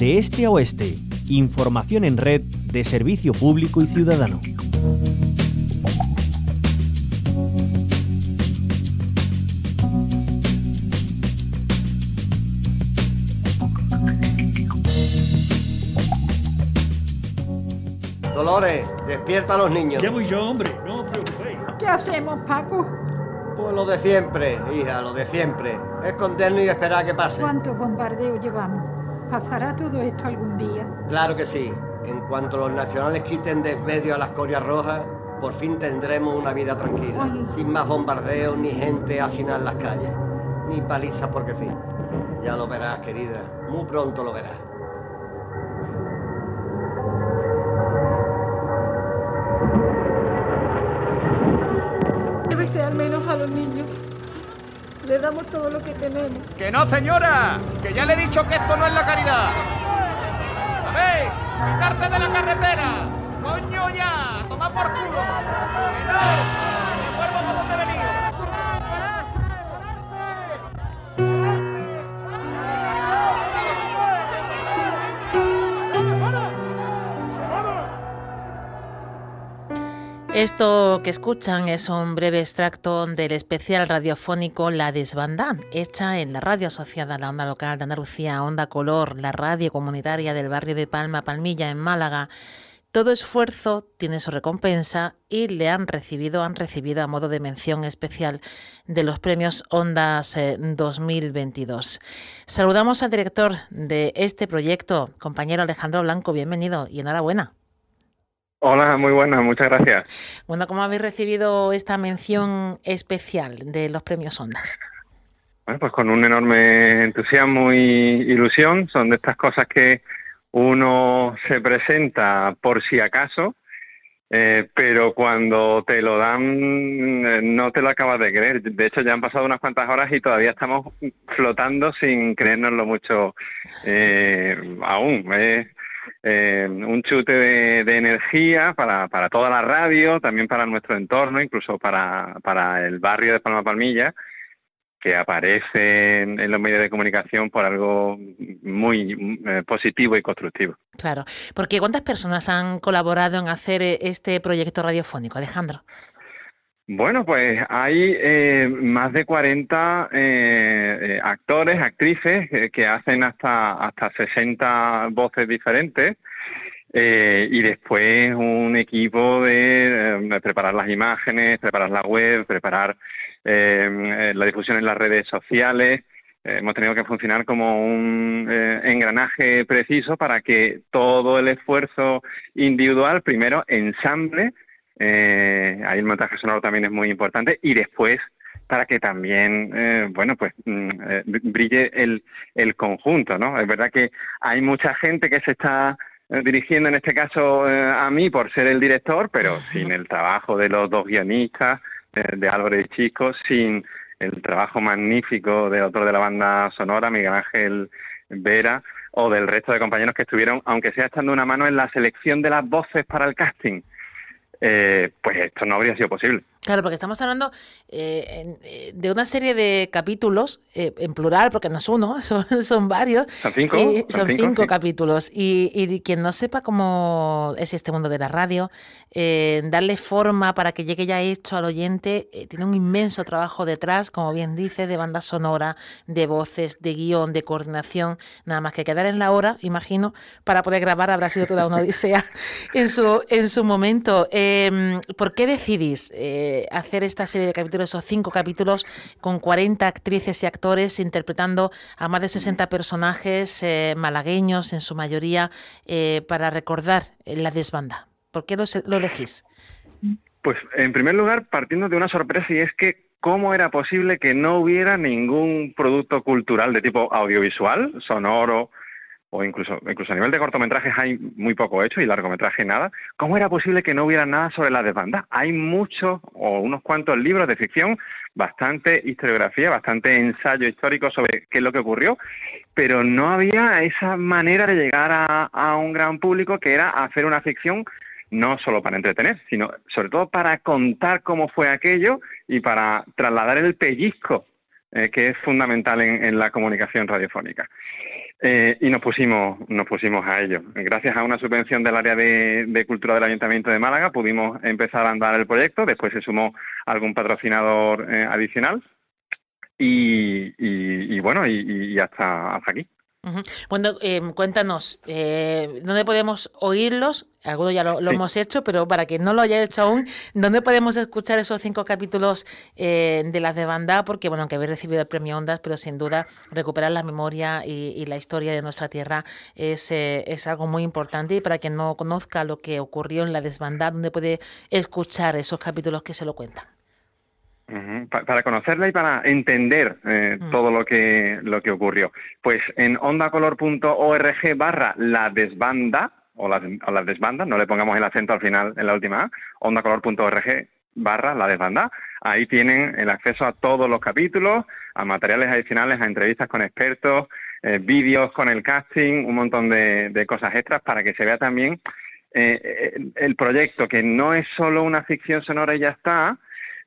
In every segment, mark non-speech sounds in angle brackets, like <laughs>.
de este a oeste. Información en red de servicio público y ciudadano. Dolores, despierta a los niños. Ya voy yo, hombre, no os preocupéis. ¿Qué hacemos, Paco? Pues lo de siempre, hija, lo de siempre. Escondernos y esperar a que pase. ¿Cuántos bombardeos llevamos? ¿Pasará todo esto algún día? Claro que sí. En cuanto los nacionales quiten de medio a las corias rojas, por fin tendremos una vida tranquila. Sin más bombardeos, ni gente hacinada en las calles. Ni palizas porque sí. Ya lo verás, querida. Muy pronto lo verás. Debe ser menos a los niños. Le damos todo lo que tenemos. ¡Que no, señora! ¡Que ya le he dicho que esto no es la caridad! A ver, quitarse de la carretera. ¡Coño ya! ¡Toma por culo! ¡Que no! Esto que escuchan es un breve extracto del especial radiofónico La Desbandá, hecha en la radio asociada a la onda local de Andalucía, Onda Color, la radio comunitaria del barrio de Palma Palmilla en Málaga. Todo esfuerzo tiene su recompensa y le han recibido, han recibido a modo de mención especial de los premios Ondas eh, 2022. Saludamos al director de este proyecto, compañero Alejandro Blanco, bienvenido y enhorabuena. Hola, muy buenas, muchas gracias. Bueno, ¿cómo habéis recibido esta mención especial de los premios Ondas? Bueno, pues con un enorme entusiasmo y ilusión. Son de estas cosas que uno se presenta por si acaso, eh, pero cuando te lo dan eh, no te lo acabas de creer. De hecho, ya han pasado unas cuantas horas y todavía estamos flotando sin creérnoslo mucho eh, aún. Es eh, un chute de, energía para, para toda la radio, también para nuestro entorno, incluso para, para el barrio de Palma Palmilla, que aparece en, en los medios de comunicación por algo muy eh, positivo y constructivo. Claro, porque ¿cuántas personas han colaborado en hacer eh, este proyecto radiofónico, Alejandro? Bueno, pues hay eh, más de 40 eh, eh, actores, actrices eh, que hacen hasta, hasta 60 voces diferentes eh, y después un equipo de, preparar las imágenes, preparar la web, preparar la difusión en las redes sociales. Hemos tenido que funcionar como un engranaje preciso para que todo el esfuerzo individual primero ensamble eh, ahí el montaje sonoro también es muy importante. Y después para que también, eh, bueno, pues mm, eh, brille el, el conjunto, ¿no? Es verdad que hay mucha gente que se está eh, dirigiendo en este caso eh, a mí por ser el director, pero sin el trabajo de los dos guionistas, de Álvaro y Chico, sin el trabajo magnífico de otro de la banda sonora, Miguel Ángel Vera, o del resto de compañeros que estuvieron, aunque sea echando una mano en la selección de las voces para el casting eh, pues esto no habría sido posible. Claro, porque estamos hablando eh, en- eh, de una serie de capítulos, eh, en plural, porque no es uno, <laughs> son, son varios. Son cinco, son son cinco, cinco sí. capítulos. Y, y quien no sepa cómo es este mundo de la radio, eh, darle forma para que llegue ya hecho al oyente, tiene un inmenso trabajo detrás, como bien dice, de banda sonora, de voces, de guion, de coordinación. Nada más que quedar en la hora, imagino, para poder grabar habrá sido toda una odisea <laughs> en su, en su momento. Eh, ¿Por qué decidís eh, hacer esta serie de capítulos, esos cinco capítulos, con 40 actrices y actores interpretando a más de 60 personajes eh, malagueños en su mayoría eh, para recordar eh, la desbanda? ¿Por qué lo, lo elegís? Pues en primer lugar, partiendo de una sorpresa y es que cómo era posible que no hubiera ningún producto cultural de tipo audiovisual, sonoro o incluso incluso a nivel de cortometrajes hay muy poco hecho y largometraje nada. ¿Cómo era posible que no hubiera nada sobre la desbanda? Hay muchos o unos cuantos libros de ficción, bastante historiografía, bastante ensayo histórico sobre qué es lo que ocurrió, pero no había esa manera de llegar a, un gran público que era hacer una ficción no solo para entretener, sino sobre todo para contar cómo fue aquello y para trasladar el pellizco, eh, que es fundamental en, en la comunicación radiofónica. Eh, y nos pusimos, nos pusimos a ello. Gracias a una subvención del área de, cultura del Ayuntamiento de Málaga pudimos empezar a andar el proyecto, después se sumó algún patrocinador eh, adicional y, bueno, y, hasta, hasta aquí. Bueno, em, cuéntanos, eh, ¿dónde podemos oírlos? Algunos ya lo, hemos hecho, pero para quien no lo haya hecho aún, ¿dónde podemos escuchar esos cinco capítulos eh, de las de banda? Porque, bueno, aunque habéis recibido el premio Ondas, pero sin duda recuperar la memoria y, la historia de nuestra tierra es, eh, es algo muy importante. Y para quien no conozca lo que ocurrió en la desbandada, ¿dónde puede escuchar esos capítulos que se lo cuentan? Para conocerla y para entender eh, mm. todo lo que, lo que ocurrió. Pues en ondacolor.org barra la desbanda, o la, o desbanda, no le pongamos el acento al final en la última A, ondacolor.org barra la desbanda. Ahí tienen el acceso a todos los capítulos, a materiales adicionales, a entrevistas con expertos, eh, vídeos con el casting, un montón de, cosas extras para que se vea también eh, el proyecto, que no es solo una ficción sonora y ya está,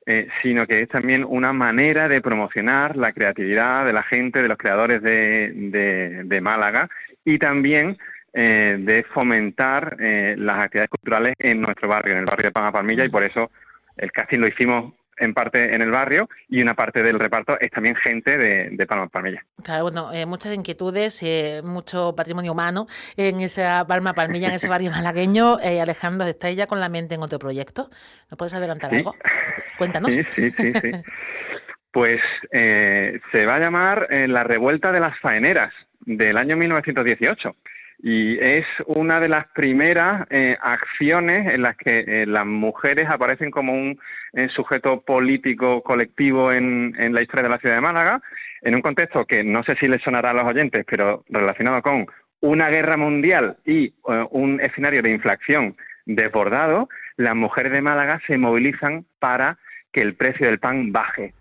eh, sino que es también una manera de promocionar la creatividad de la gente, de los creadores de, Málaga y también eh, de fomentar eh, las actividades culturales en nuestro barrio, en el barrio de Palma Palmilla, y por eso el casting lo hicimos en parte en el barrio y una parte del reparto es también gente de, de Palma Palmilla. Claro, bueno, eh, muchas inquietudes, eh, mucho patrimonio humano en esa Palma Palmilla, en ese <laughs> barrio malagueño. Eh, Alejandro, ¿estáis ya con la mente en otro proyecto? ¿Nos puedes adelantar algo? <laughs> Cuéntanos. Sí, sí, sí. pues se va a llamar La Revuelta de las Faeneras del año 1918 y es una de las primeras eh, acciones en las que eh, las mujeres aparecen como un eh, sujeto político colectivo en, la historia de la ciudad de Málaga, en un contexto que no sé si les sonará a los oyentes, pero relacionado con una guerra mundial y un escenario de inflación desbordado, las mujeres de Málaga se movilizan para que el precio del pan baje.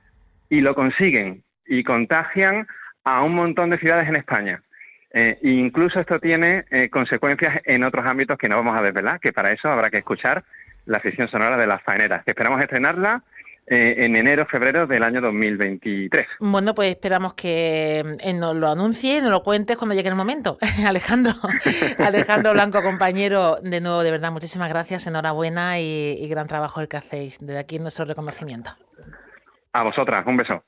Y lo consiguen y contagian a un montón de ciudades en España. Eh, incluso esto tiene eh, consecuencias en otros ámbitos que no vamos a desvelar, que para eso habrá que escuchar la sesión sonora de las faeneras, que esperamos estrenarla eh, en enero, febrero del año 2023. Bueno, pues esperamos que nos lo anuncie, nos lo cuentes cuando llegue el momento. <laughs> Alejandro, <laughs> Alejandro Blanco, compañero, de nuevo, de verdad, muchísimas gracias, enhorabuena y gran trabajo el que hacéis. Desde aquí nuestro reconocimiento. A vosotras, un beso.